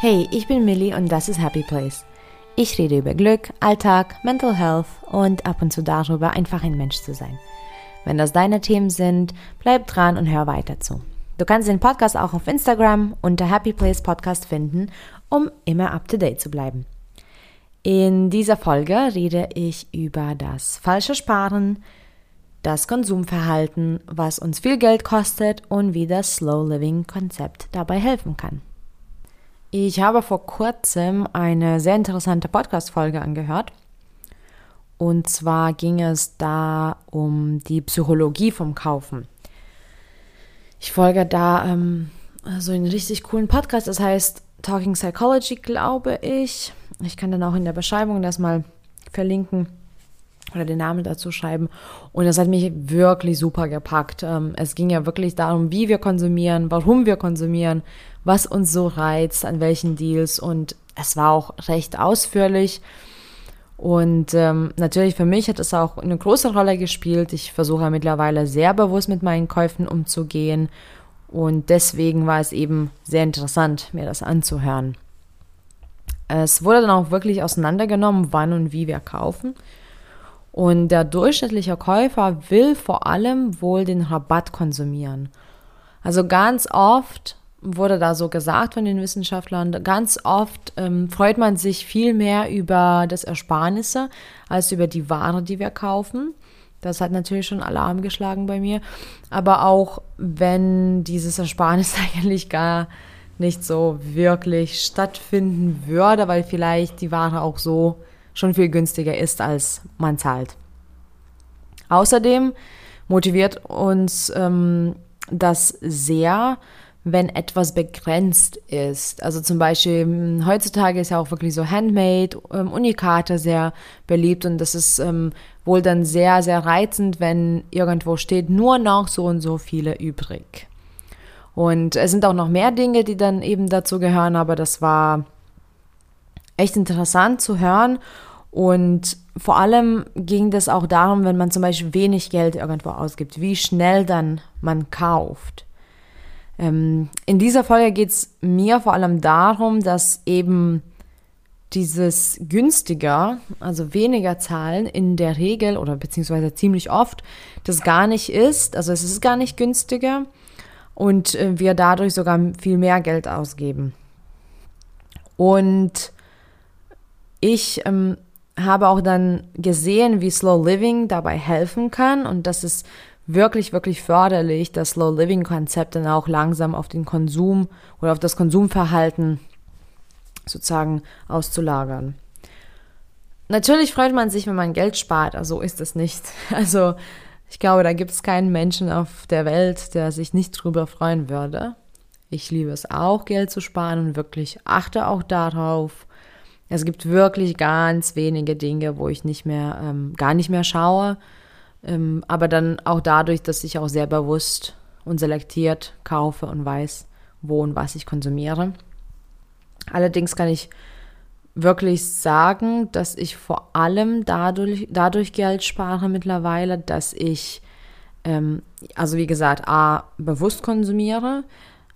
Hey, ich bin Millie und das ist Happy Place. Ich rede über Glück, Alltag, Mental Health und ab und zu darüber, einfach ein Mensch zu sein. Wenn das deine Themen sind, bleib dran und hör weiter zu. Du kannst den Podcast auch auf Instagram unter Happy Place Podcast finden, um immer up to date zu bleiben. In dieser Folge rede ich über das falsche Sparen, das Konsumverhalten, was uns viel Geld kostet und wie das Slow Living Konzept dabei helfen kann. Ich habe vor kurzem eine sehr interessante Podcast-Folge angehört. Und zwar ging es da um die Psychologie vom Kaufen. Ich folge da ähm, so einen richtig coolen Podcast, das heißt Talking Psychology, glaube ich. Ich kann dann auch in der Beschreibung das mal verlinken oder den Namen dazu schreiben. Und das hat mich wirklich super gepackt. Ähm, es ging ja wirklich darum, wie wir konsumieren, warum wir konsumieren, was uns so reizt, an welchen Deals. Und es war auch recht ausführlich. Und ähm, natürlich für mich hat es auch eine große Rolle gespielt. Ich versuche mittlerweile sehr bewusst mit meinen Käufen umzugehen. Und deswegen war es eben sehr interessant, mir das anzuhören. Es wurde dann auch wirklich auseinandergenommen, wann und wie wir kaufen. Und der durchschnittliche Käufer will vor allem wohl den Rabatt konsumieren. Also ganz oft wurde da so gesagt von den Wissenschaftlern, ganz oft ähm, freut man sich viel mehr über das Ersparnisse als über die Ware, die wir kaufen. Das hat natürlich schon Alarm geschlagen bei mir. Aber auch wenn dieses Ersparnis eigentlich gar nicht so wirklich stattfinden würde, weil vielleicht die Ware auch so schon viel günstiger ist, als man zahlt. Außerdem motiviert uns ähm, das sehr, wenn etwas begrenzt ist. Also zum Beispiel hm, heutzutage ist ja auch wirklich so Handmade, ähm, Unikate sehr beliebt und das ist ähm, wohl dann sehr, sehr reizend, wenn irgendwo steht, nur noch so und so viele übrig. Und es sind auch noch mehr Dinge, die dann eben dazu gehören, aber das war echt interessant zu hören und vor allem ging das auch darum, wenn man zum Beispiel wenig Geld irgendwo ausgibt, wie schnell dann man kauft. Ähm, in dieser Folge geht es mir vor allem darum, dass eben dieses günstiger, also weniger zahlen in der Regel oder beziehungsweise ziemlich oft das gar nicht ist. Also es ist gar nicht günstiger und äh, wir dadurch sogar viel mehr Geld ausgeben. Und ich ähm, habe auch dann gesehen, wie Slow Living dabei helfen kann und das ist wirklich, wirklich förderlich, das Slow Living Konzept dann auch langsam auf den Konsum oder auf das Konsumverhalten sozusagen auszulagern. Natürlich freut man sich, wenn man Geld spart, also so ist es nicht. Also ich glaube, da gibt es keinen Menschen auf der Welt, der sich nicht drüber freuen würde. Ich liebe es auch, Geld zu sparen und wirklich achte auch darauf, es gibt wirklich ganz wenige Dinge, wo ich nicht mehr, ähm, gar nicht mehr schaue. Ähm, aber dann auch dadurch, dass ich auch sehr bewusst und selektiert kaufe und weiß, wo und was ich konsumiere. Allerdings kann ich wirklich sagen, dass ich vor allem dadurch, dadurch Geld spare mittlerweile, dass ich, ähm, also wie gesagt, A, bewusst konsumiere,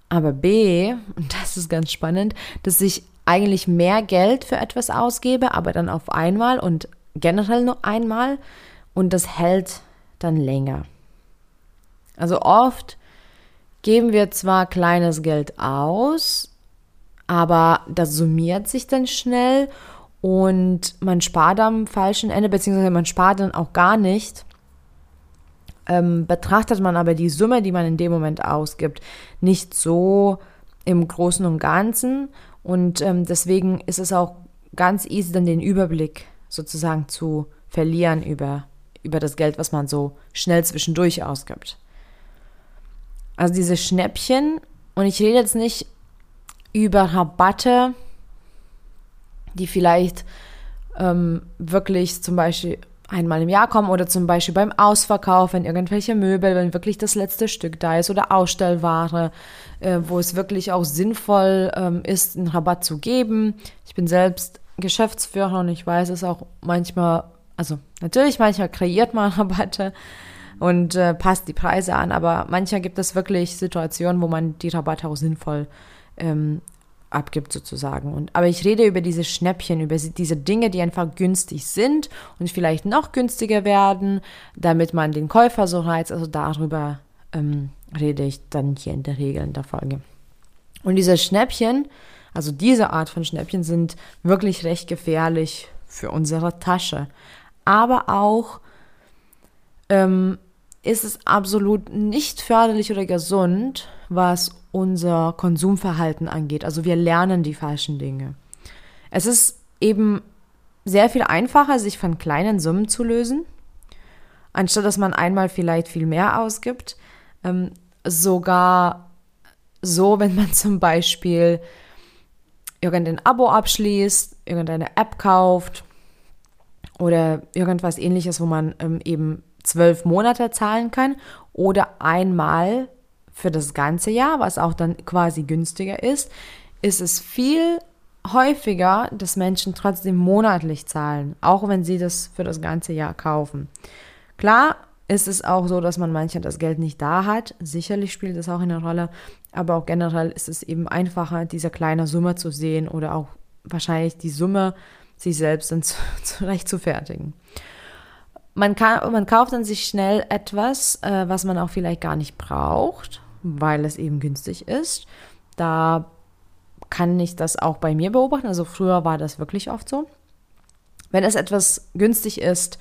aber B, und das ist ganz spannend, dass ich eigentlich mehr Geld für etwas ausgebe, aber dann auf einmal und generell nur einmal und das hält dann länger. Also oft geben wir zwar kleines Geld aus, aber das summiert sich dann schnell und man spart am falschen Ende, beziehungsweise man spart dann auch gar nicht. Ähm, betrachtet man aber die Summe, die man in dem Moment ausgibt, nicht so im Großen und Ganzen und ähm, deswegen ist es auch ganz easy, dann den Überblick sozusagen zu verlieren über, über das Geld, was man so schnell zwischendurch ausgibt. Also diese Schnäppchen, und ich rede jetzt nicht über Rabatte, die vielleicht ähm, wirklich zum Beispiel einmal im Jahr kommen oder zum Beispiel beim Ausverkauf, wenn irgendwelche Möbel, wenn wirklich das letzte Stück da ist oder Ausstellware, äh, wo es wirklich auch sinnvoll ähm, ist, einen Rabatt zu geben. Ich bin selbst Geschäftsführer und ich weiß es auch manchmal, also natürlich manchmal kreiert man Rabatte und äh, passt die Preise an, aber manchmal gibt es wirklich Situationen, wo man die Rabatte auch sinnvoll ähm, abgibt sozusagen. Und, aber ich rede über diese Schnäppchen, über diese Dinge, die einfach günstig sind und vielleicht noch günstiger werden, damit man den Käufer so reizt. Also darüber ähm, rede ich dann hier in der Regel in der Folge. Und diese Schnäppchen, also diese Art von Schnäppchen sind wirklich recht gefährlich für unsere Tasche. Aber auch ähm, ist es absolut nicht förderlich oder gesund, was unser Konsumverhalten angeht. Also wir lernen die falschen Dinge. Es ist eben sehr viel einfacher, sich von kleinen Summen zu lösen, anstatt dass man einmal vielleicht viel mehr ausgibt. Ähm, sogar so, wenn man zum Beispiel irgendein Abo abschließt, irgendeine App kauft oder irgendwas ähnliches, wo man ähm, eben zwölf Monate zahlen kann oder einmal für das ganze Jahr, was auch dann quasi günstiger ist, ist es viel häufiger, dass Menschen trotzdem monatlich zahlen, auch wenn sie das für das ganze Jahr kaufen. Klar ist es auch so, dass man manchmal das Geld nicht da hat. Sicherlich spielt das auch eine Rolle, aber auch generell ist es eben einfacher, diese kleine Summe zu sehen oder auch wahrscheinlich die Summe sich selbst dann zurecht zu fertigen man, kann, man kauft dann sich schnell etwas, äh, was man auch vielleicht gar nicht braucht, weil es eben günstig ist. Da kann ich das auch bei mir beobachten. Also früher war das wirklich oft so. Wenn es etwas günstig ist,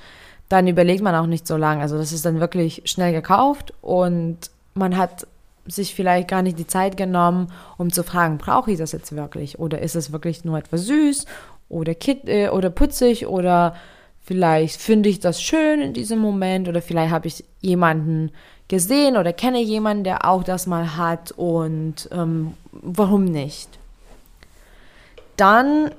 dann überlegt man auch nicht so lange. Also das ist dann wirklich schnell gekauft und man hat sich vielleicht gar nicht die Zeit genommen, um zu fragen, brauche ich das jetzt wirklich? Oder ist es wirklich nur etwas süß oder, kit äh, oder putzig oder Vielleicht finde ich das schön in diesem Moment oder vielleicht habe ich jemanden gesehen oder kenne jemanden, der auch das mal hat und ähm, warum nicht? Dann,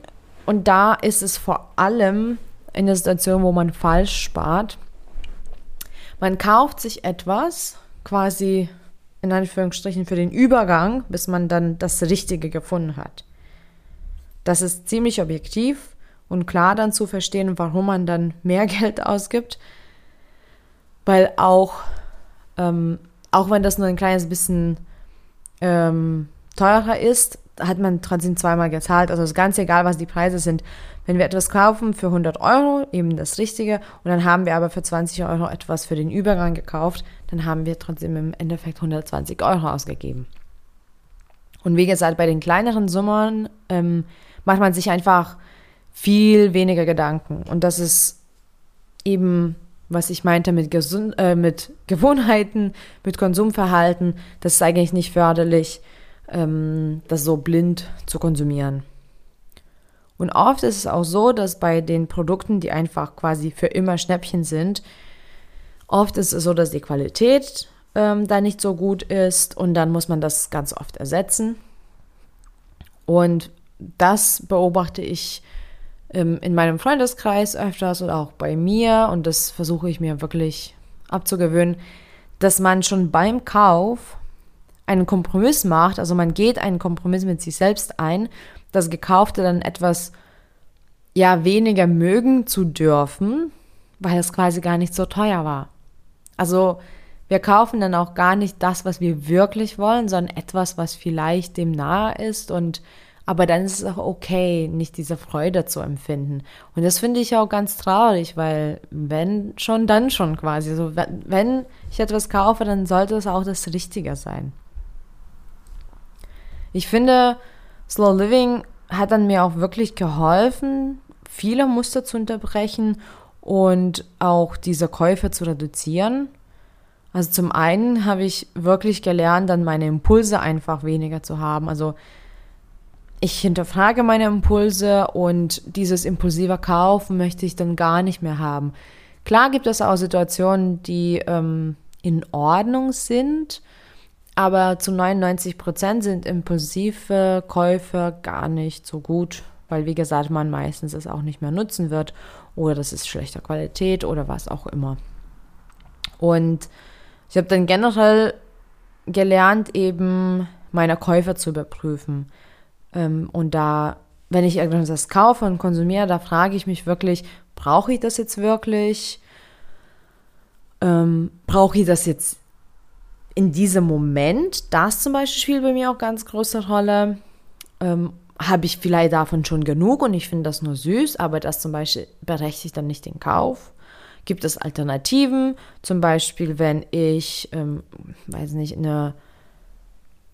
und da ist es vor allem in der Situation, wo man falsch spart, man kauft sich etwas quasi in Anführungsstrichen für den Übergang, bis man dann das Richtige gefunden hat. Das ist ziemlich objektiv und klar dann zu verstehen, warum man dann mehr Geld ausgibt. Weil auch, ähm, auch wenn das nur ein kleines bisschen ähm, teurer ist, hat man trotzdem zweimal gezahlt. Also ist ganz egal, was die Preise sind. Wenn wir etwas kaufen für 100 Euro, eben das Richtige, und dann haben wir aber für 20 Euro etwas für den Übergang gekauft, dann haben wir trotzdem im Endeffekt 120 Euro ausgegeben. Und wie gesagt, bei den kleineren Summen ähm, macht man sich einfach viel weniger Gedanken. Und das ist eben, was ich meinte mit, Gesund äh, mit Gewohnheiten, mit Konsumverhalten. Das ist eigentlich nicht förderlich, ähm, das so blind zu konsumieren. Und oft ist es auch so, dass bei den Produkten, die einfach quasi für immer Schnäppchen sind, oft ist es so, dass die Qualität ähm, da nicht so gut ist und dann muss man das ganz oft ersetzen. Und das beobachte ich ähm, in meinem Freundeskreis öfters oder auch bei mir. Und das versuche ich mir wirklich abzugewöhnen, dass man schon beim Kauf einen Kompromiss macht, also man geht einen Kompromiss mit sich selbst ein, das Gekaufte dann etwas ja weniger mögen zu dürfen, weil es quasi gar nicht so teuer war. Also wir kaufen dann auch gar nicht das, was wir wirklich wollen, sondern etwas, was vielleicht dem nahe ist. Und aber dann ist es auch okay, nicht diese Freude zu empfinden. Und das finde ich auch ganz traurig, weil wenn schon, dann schon quasi. Also wenn ich etwas kaufe, dann sollte es auch das Richtige sein. Ich finde, Slow Living hat dann mir auch wirklich geholfen, viele Muster zu unterbrechen und auch diese Käufe zu reduzieren. Also zum einen habe ich wirklich gelernt, dann meine Impulse einfach weniger zu haben. Also ich hinterfrage meine Impulse und dieses impulsive Kaufen möchte ich dann gar nicht mehr haben. Klar gibt es auch Situationen, die ähm, in Ordnung sind, aber zu 99 Prozent sind impulsive Käufe gar nicht so gut, weil wie gesagt, man meistens es auch nicht mehr nutzen wird oder das ist schlechter Qualität oder was auch immer. Und ich habe dann generell gelernt, eben meine Käufe zu überprüfen. Ähm, und da, wenn ich irgendwas kaufe und konsumiere, da frage ich mich wirklich, brauche ich das jetzt wirklich? Ähm, brauche ich das jetzt in diesem Moment? Das zum Beispiel spielt bei mir auch ganz große Rolle. Ähm, habe ich vielleicht davon schon genug und ich finde das nur süß, aber das zum Beispiel berechtigt dann nicht den Kauf. Gibt es Alternativen? Zum Beispiel, wenn ich, ähm, weiß nicht, eine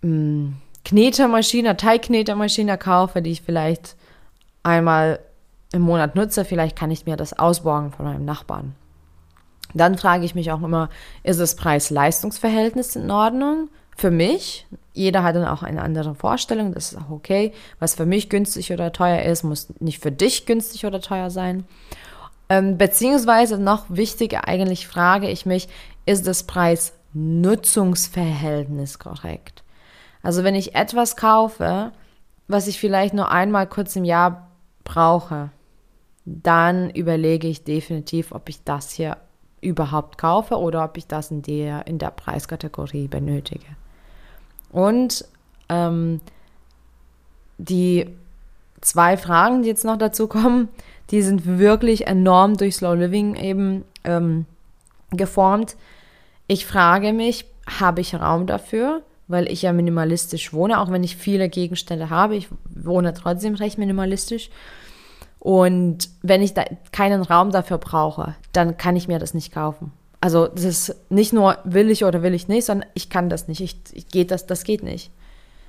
ähm, Knetermaschine, Teigknetermaschine kaufe, die ich vielleicht einmal im Monat nutze, vielleicht kann ich mir das ausborgen von meinem Nachbarn. Dann frage ich mich auch immer, ist das Preis-Leistungs-Verhältnis in Ordnung? Für mich, jeder hat dann auch eine andere Vorstellung, das ist auch okay. Was für mich günstig oder teuer ist, muss nicht für dich günstig oder teuer sein. Ähm, beziehungsweise noch wichtiger eigentlich frage ich mich, ist das Preis-Nutzungsverhältnis korrekt? Also wenn ich etwas kaufe, was ich vielleicht nur einmal kurz im Jahr brauche, dann überlege ich definitiv, ob ich das hier überhaupt kaufe oder ob ich das in der, in der Preiskategorie benötige. Und ähm, die zwei Fragen, die jetzt noch dazu kommen, die sind wirklich enorm durch Slow Living eben ähm, geformt. Ich frage mich, habe ich Raum dafür? Weil ich ja minimalistisch wohne, auch wenn ich viele Gegenstände habe. Ich wohne trotzdem recht minimalistisch. Und wenn ich da keinen Raum dafür brauche, dann kann ich mir das nicht kaufen. Also das ist nicht nur will ich oder will ich nicht, sondern ich kann das nicht. Ich, ich geht das, das geht nicht.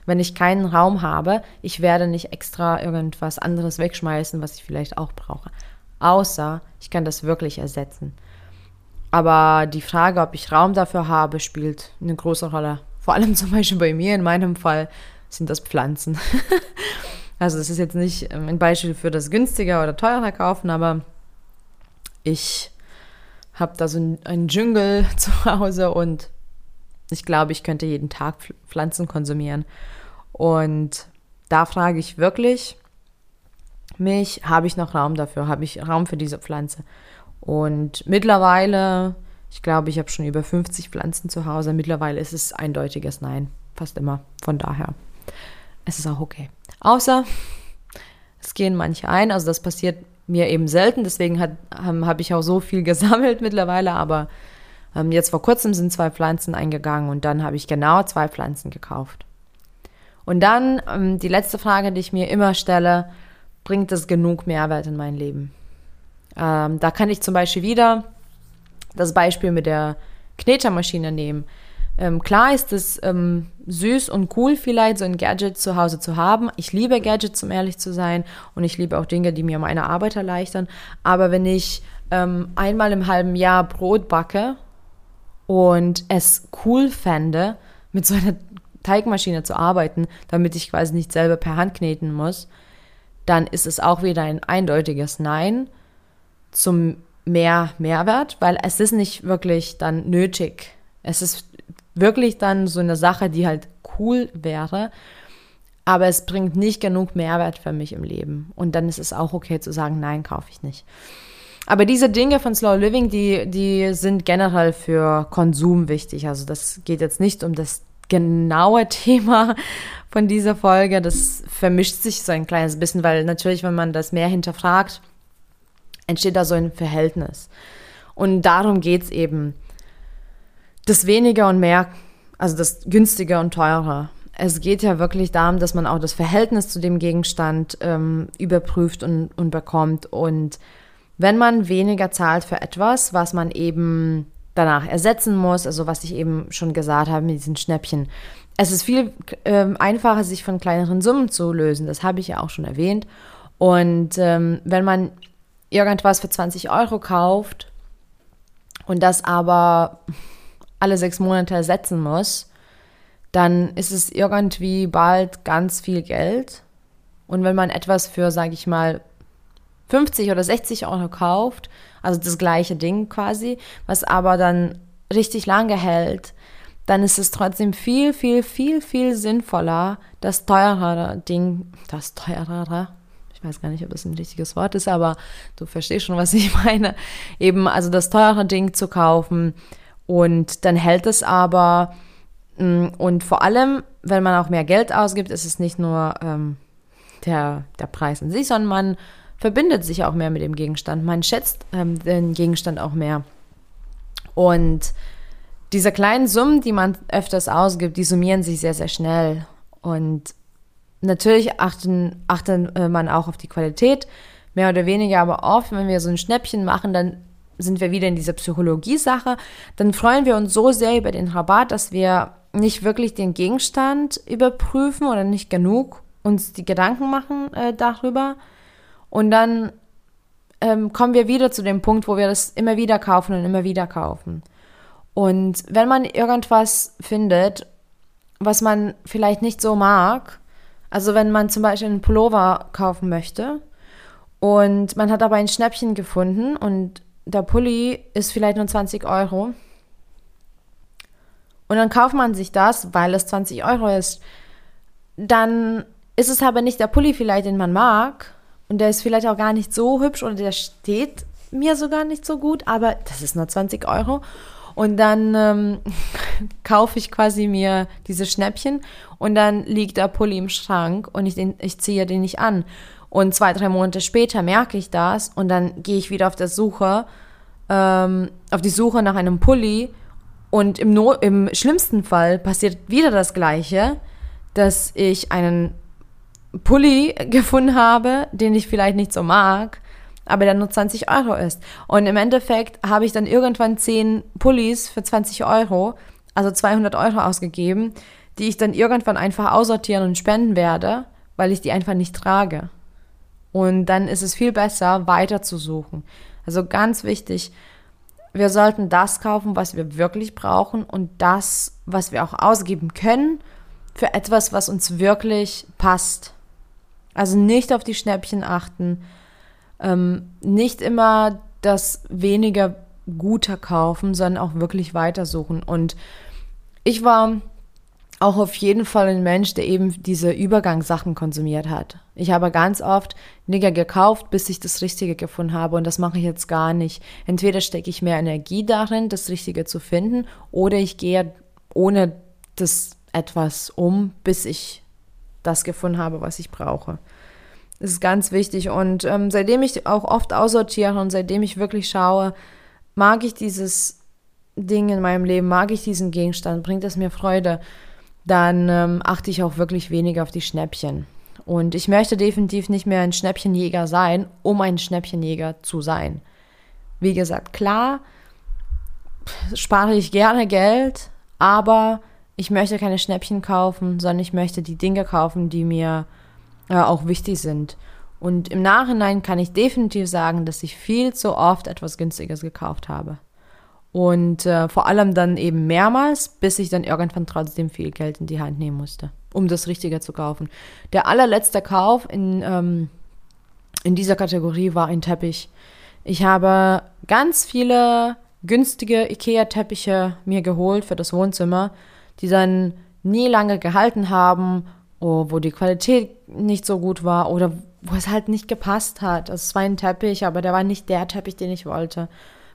Wenn ich keinen Raum habe, ich werde nicht extra irgendwas anderes wegschmeißen, was ich vielleicht auch brauche. Außer ich kann das wirklich ersetzen. Aber die Frage, ob ich Raum dafür habe, spielt eine große Rolle. Vor allem zum Beispiel bei mir, in meinem Fall, sind das Pflanzen. Also das ist jetzt nicht ähm, ein Beispiel für das günstiger oder teurer kaufen, aber ich habe da so einen Dschungel zu Hause und ich glaube, ich könnte jeden Tag Pflanzen konsumieren. Und da frage ich wirklich mich, habe ich noch Raum dafür? Habe ich Raum für diese Pflanze? Und mittlerweile, ich glaube, ich habe schon über 50 Pflanzen zu Hause. Mittlerweile ist es eindeutiges Nein, fast immer. Von daher, es ist auch okay. Außer es gehen manche ein, also das passiert mir eben selten, deswegen ähm, habe ich auch so viel gesammelt mittlerweile, aber ähm, jetzt vor kurzem sind zwei Pflanzen eingegangen und dann habe ich genau zwei Pflanzen gekauft. Und dann ähm, die letzte Frage, die ich mir immer stelle, bringt es genug Mehrwert in mein Leben? Ähm, da kann ich zum Beispiel wieder das Beispiel mit der Knetermaschine nehmen. Ähm, klar ist es ähm, süß und cool vielleicht, so ein Gadget zu Hause zu haben. Ich liebe Gadgets, um ehrlich zu sein. Und ich liebe auch Dinge, die mir meine Arbeit erleichtern. Aber wenn ich ähm, einmal im halben Jahr Brot backe und es cool fände, mit so einer Teigmaschine zu arbeiten, damit ich quasi nicht selber per Hand kneten muss, dann ist es auch wieder ein eindeutiges Nein zum mehr Mehrwert, weil es ist nicht wirklich dann nötig. Es ist wirklich dann so eine Sache, die halt cool wäre, aber es bringt nicht genug Mehrwert für mich im Leben. Und dann ist es auch okay zu sagen, nein, kaufe ich nicht. Aber diese Dinge von Slow Living, die, die sind generell für Konsum wichtig. Also das geht jetzt nicht um das genaue Thema von dieser Folge. Das vermischt sich so ein kleines bisschen, weil natürlich, wenn man das mehr hinterfragt, entsteht da so ein Verhältnis. Und darum geht es eben das weniger und mehr, also das günstiger und teurer. Es geht ja wirklich darum, dass man auch das Verhältnis zu dem Gegenstand ähm, überprüft und, und bekommt. Und wenn man weniger zahlt für etwas, was man eben danach ersetzen muss, also was ich eben schon gesagt habe mit diesen Schnäppchen, es ist viel ähm, einfacher, sich von kleineren Summen zu lösen. Das habe ich ja auch schon erwähnt. Und ähm, wenn man irgendwas für 20 Euro kauft und das aber alle sechs Monate ersetzen muss, dann ist es irgendwie bald ganz viel Geld. Und wenn man etwas für, sage ich mal, 50 oder 60 Euro kauft, also das gleiche Ding quasi, was aber dann richtig lange hält, dann ist es trotzdem viel, viel, viel, viel sinnvoller, das teurere Ding, das teurere, ich weiß gar nicht, ob das ein richtiges Wort ist, aber du verstehst schon, was ich meine, eben also das teure Ding zu kaufen, und dann hält es aber. Mm, und vor allem, wenn man auch mehr Geld ausgibt, ist es nicht nur ähm, der, der Preis an sich, sondern man verbindet sich auch mehr mit dem Gegenstand. Man schätzt ähm, den Gegenstand auch mehr. Und diese kleinen Summen, die man öfters ausgibt, die summieren sich sehr, sehr schnell. Und natürlich achten, achtet äh, man auch auf die Qualität, mehr oder weniger, aber oft, wenn wir so ein Schnäppchen machen, dann sind wir wieder in dieser Psychologie-Sache. Dann freuen wir uns so sehr über den Rabatt, dass wir nicht wirklich den Gegenstand überprüfen oder nicht genug uns die Gedanken machen äh, darüber. Und dann ähm, kommen wir wieder zu dem Punkt, wo wir das immer wieder kaufen und immer wieder kaufen. Und wenn man irgendwas findet, was man vielleicht nicht so mag, also wenn man zum Beispiel einen Pullover kaufen möchte und man hat aber ein Schnäppchen gefunden und der Pulli ist vielleicht nur 20 Euro. Und dann kauft man sich das, weil es 20 Euro ist. Dann ist es aber nicht der Pulli vielleicht, den man mag. Und der ist vielleicht auch gar nicht so hübsch oder der steht mir sogar nicht so gut, aber das ist nur 20 Euro. Und dann ähm, kaufe ich quasi mir diese Schnäppchen und dann liegt der Pulli im Schrank und ich, den, ich ziehe den nicht an. Und zwei, drei Monate später merke ich das und dann gehe ich wieder auf der Suche, ähm, auf die Suche nach einem Pulli und im, no im schlimmsten Fall passiert wieder das Gleiche, dass ich einen Pulli gefunden habe, den ich vielleicht nicht so mag, aber der nur 20 Euro ist. Und im Endeffekt habe ich dann irgendwann 10 Pullis für 20 Euro, also 200 Euro ausgegeben, die ich dann irgendwann einfach aussortieren und spenden werde, weil ich die einfach nicht trage. Und dann ist es viel besser, weiter zu suchen. Also ganz wichtig, wir sollten das kaufen, was wir wirklich brauchen und das, was wir auch ausgeben können, für etwas, was uns wirklich passt. Also nicht auf die Schnäppchen achten, ähm, nicht immer das weniger Gute kaufen, sondern auch wirklich weitersuchen. Und ich war auch auf jeden Fall ein Mensch, der eben diese Übergangssachen konsumiert hat. Ich habe ganz oft Nigger gekauft, bis ich das Richtige gefunden habe und das mache ich jetzt gar nicht. Entweder stecke ich mehr Energie darin, das Richtige zu finden, oder ich gehe ohne das etwas um, bis ich das gefunden habe, was ich brauche. Das ist ganz wichtig und ähm, seitdem ich auch oft aussortiere und seitdem ich wirklich schaue, mag ich dieses Ding in meinem Leben, mag ich diesen Gegenstand, bringt es mir Freude, dann ähm, achte ich auch wirklich weniger auf die Schnäppchen. Und ich möchte definitiv nicht mehr ein Schnäppchenjäger sein, um ein Schnäppchenjäger zu sein. Wie gesagt, klar spare ich gerne Geld, aber ich möchte keine Schnäppchen kaufen, sondern ich möchte die Dinge kaufen, die mir äh, auch wichtig sind. Und im Nachhinein kann ich definitiv sagen, dass ich viel zu oft etwas Günstiges gekauft habe. Und äh, vor allem dann eben mehrmals, bis ich dann irgendwann trotzdem viel Geld in die Hand nehmen musste, um das Richtige zu kaufen. Der allerletzte Kauf in, ähm, in dieser Kategorie war ein Teppich. Ich habe ganz viele günstige IKEA-Teppiche mir geholt für das Wohnzimmer, die dann nie lange gehalten haben, wo die Qualität nicht so gut war oder wo es halt nicht gepasst hat. Also es war ein Teppich, aber der war nicht der Teppich, den ich wollte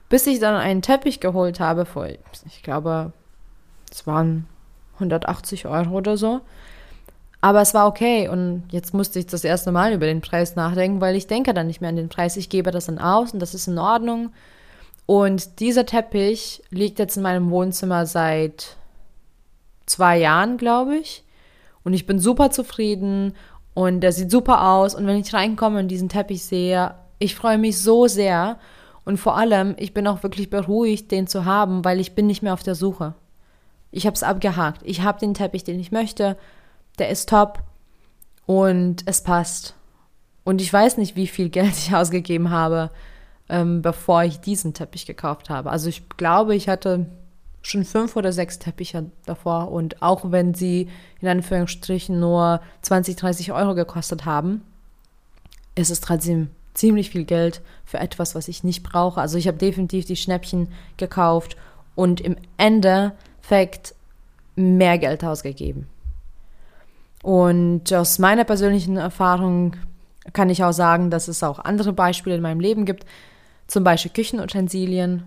bis ich dann einen Teppich geholt habe, vor, ich glaube, es waren 180 Euro oder so. Aber es war okay und jetzt musste ich das erste Mal über den Preis nachdenken, weil ich denke dann nicht mehr an den Preis. Ich gebe das dann aus und das ist in Ordnung. Und dieser Teppich liegt jetzt in meinem Wohnzimmer seit zwei Jahren, glaube ich. Und ich bin super zufrieden und der sieht super aus. Und wenn ich reinkomme und diesen Teppich sehe, ich freue mich so sehr. Und vor allem, ich bin auch wirklich beruhigt, den zu haben, weil ich bin nicht mehr auf der Suche. Ich habe es abgehakt. Ich habe den Teppich, den ich möchte. Der ist top und es passt. Und ich weiß nicht, wie viel Geld ich ausgegeben habe, ähm, bevor ich diesen Teppich gekauft habe. Also ich glaube, ich hatte schon fünf oder sechs Teppiche davor. Und auch wenn sie in Anführungsstrichen nur 20, 30 Euro gekostet haben, ist es trotzdem ziemlich viel Geld für etwas, was ich nicht brauche. Also ich habe definitiv die Schnäppchen gekauft und im Endeffekt mehr Geld ausgegeben. Und aus meiner persönlichen Erfahrung kann ich auch sagen, dass es auch andere Beispiele in meinem Leben gibt, zum Beispiel Küchenutensilien.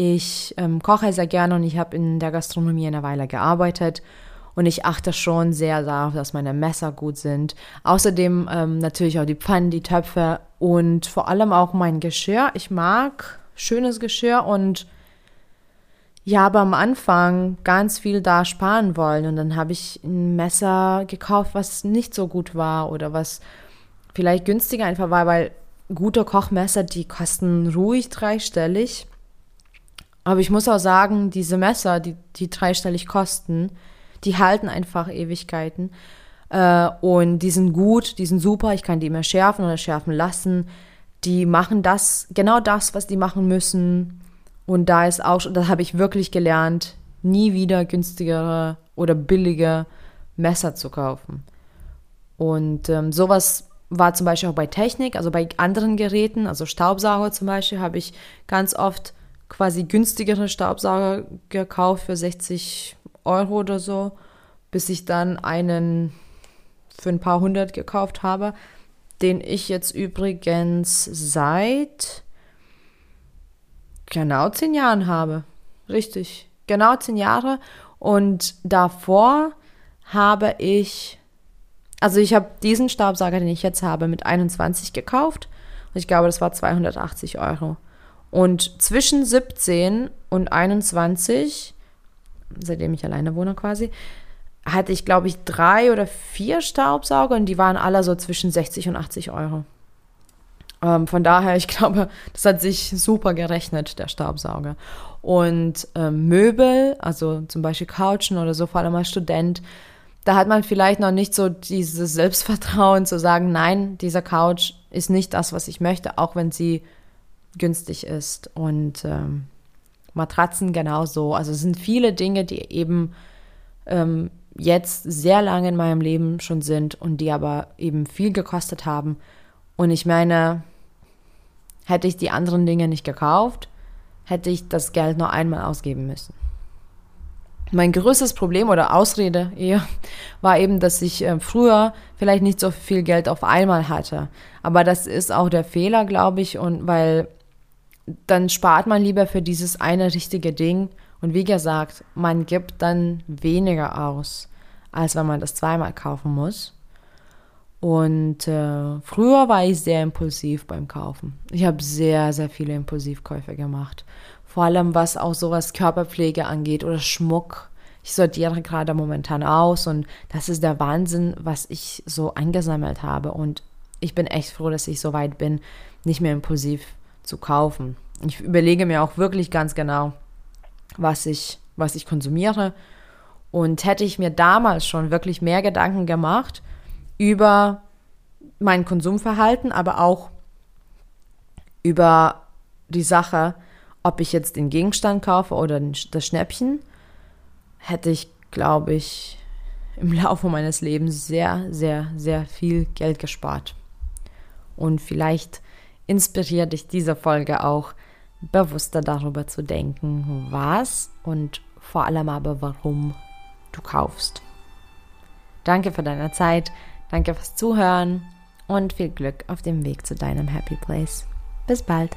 Ich ähm, koche sehr gerne und ich habe in der Gastronomie eine Weile gearbeitet und ich achte schon sehr darauf, dass meine Messer gut sind. Außerdem ähm, natürlich auch die Pfannen, die Töpfe und vor allem auch mein Geschirr. Ich mag schönes Geschirr und ja, aber am Anfang ganz viel da sparen wollen und dann habe ich ein Messer gekauft, was nicht so gut war oder was vielleicht günstiger einfach war, weil gute Kochmesser, die kosten ruhig dreistellig. Aber ich muss auch sagen, diese Messer, die, die dreistellig kosten, die halten einfach Ewigkeiten. Äh, und die sind gut, die sind super, ich kann die immer schärfen oder schärfen lassen. Die machen das, genau das, was die machen müssen. Und da ist auch, das habe ich wirklich gelernt, nie wieder günstigere oder billige Messer zu kaufen. Und ähm, sowas war zum Beispiel auch bei Technik, also bei anderen Geräten, also Staubsauger zum Beispiel, habe ich ganz oft quasi günstigere Staubsauger gekauft für 60 Euro oder so, bis ich dann einen für ein paar hundert gekauft habe, den ich jetzt übrigens seit genau zehn Jahren habe. Richtig, genau zehn Jahre. Und davor habe ich, also ich habe diesen Staubsauger, den ich jetzt habe, mit 21 gekauft. Und ich glaube, das war 280 Euro. Und zwischen 17 und 21, seitdem ich alleine wohne quasi, hatte ich, glaube ich, drei oder vier Staubsauger und die waren alle so zwischen 60 und 80 Euro. Ähm, von daher, ich glaube, das hat sich super gerechnet, der Staubsauger. Und ähm, Möbel, also zum Beispiel Couchen oder so, vor allem als Student, da hat man vielleicht noch nicht so dieses Selbstvertrauen zu sagen, nein, dieser Couch ist nicht das, was ich möchte, auch wenn sie günstig ist. Und ähm, Matratzen genauso. Also es sind viele Dinge, die eben ähm, jetzt sehr lange in meinem Leben schon sind und die aber eben viel gekostet haben. Und ich meine, hätte ich die anderen Dinge nicht gekauft, hätte ich das Geld nur einmal ausgeben müssen. Mein größtes Problem oder Ausrede eher war eben, dass ich äh, früher vielleicht nicht so viel Geld auf einmal hatte. Aber das ist auch der Fehler, glaube ich, und weil dann spart man lieber für dieses eine richtige Ding und wie gesagt, man gibt dann weniger aus, als wenn man das zweimal kaufen muss. Und äh, früher war ich sehr impulsiv beim Kaufen. Ich habe sehr, sehr viele Impulsivkäufe gemacht. Vor allem was auch sowas Körperpflege angeht oder Schmuck. Ich sortiere gerade momentan aus und das ist der Wahnsinn, was ich so angesammelt habe. Und ich bin echt froh, dass ich so weit bin, nicht mehr impulsiv zu kaufen. Ich überlege mir auch wirklich ganz genau, was ich, was ich konsumiere. Und hätte ich mir damals schon wirklich mehr Gedanken gemacht über mein Konsumverhalten, aber auch über die Sache, ob ich jetzt den Gegenstand kaufe oder das Schnäppchen, hätte ich, glaube ich, im Laufe meines Lebens sehr, sehr, sehr viel Geld gespart. Und vielleicht inspiriert dich diese Folge auch, bewusster darüber zu denken, was und vor allem aber warum du kaufst. Danke für deine Zeit, danke fürs Zuhören und viel Glück auf dem Weg zu deinem Happy Place. Bis bald.